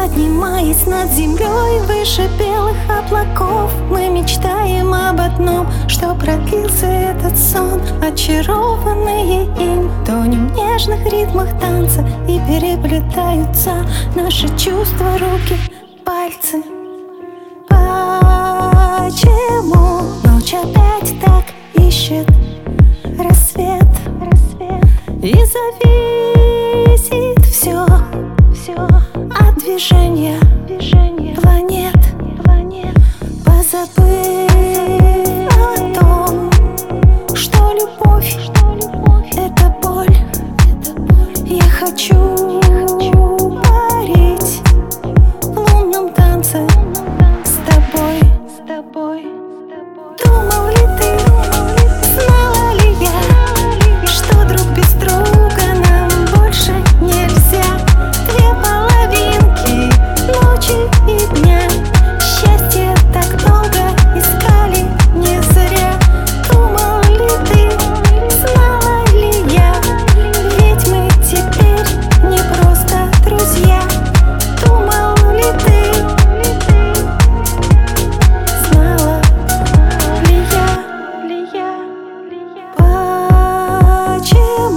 Поднимаясь над землей выше белых облаков. Мы мечтаем об одном, что продлился этот сон. Очарованные им Тонем нежных ритмах танца И переплетаются наши чувства, руки, пальцы. Почему ночь опять так ищет рассвет, рассвет. И зависит движения you.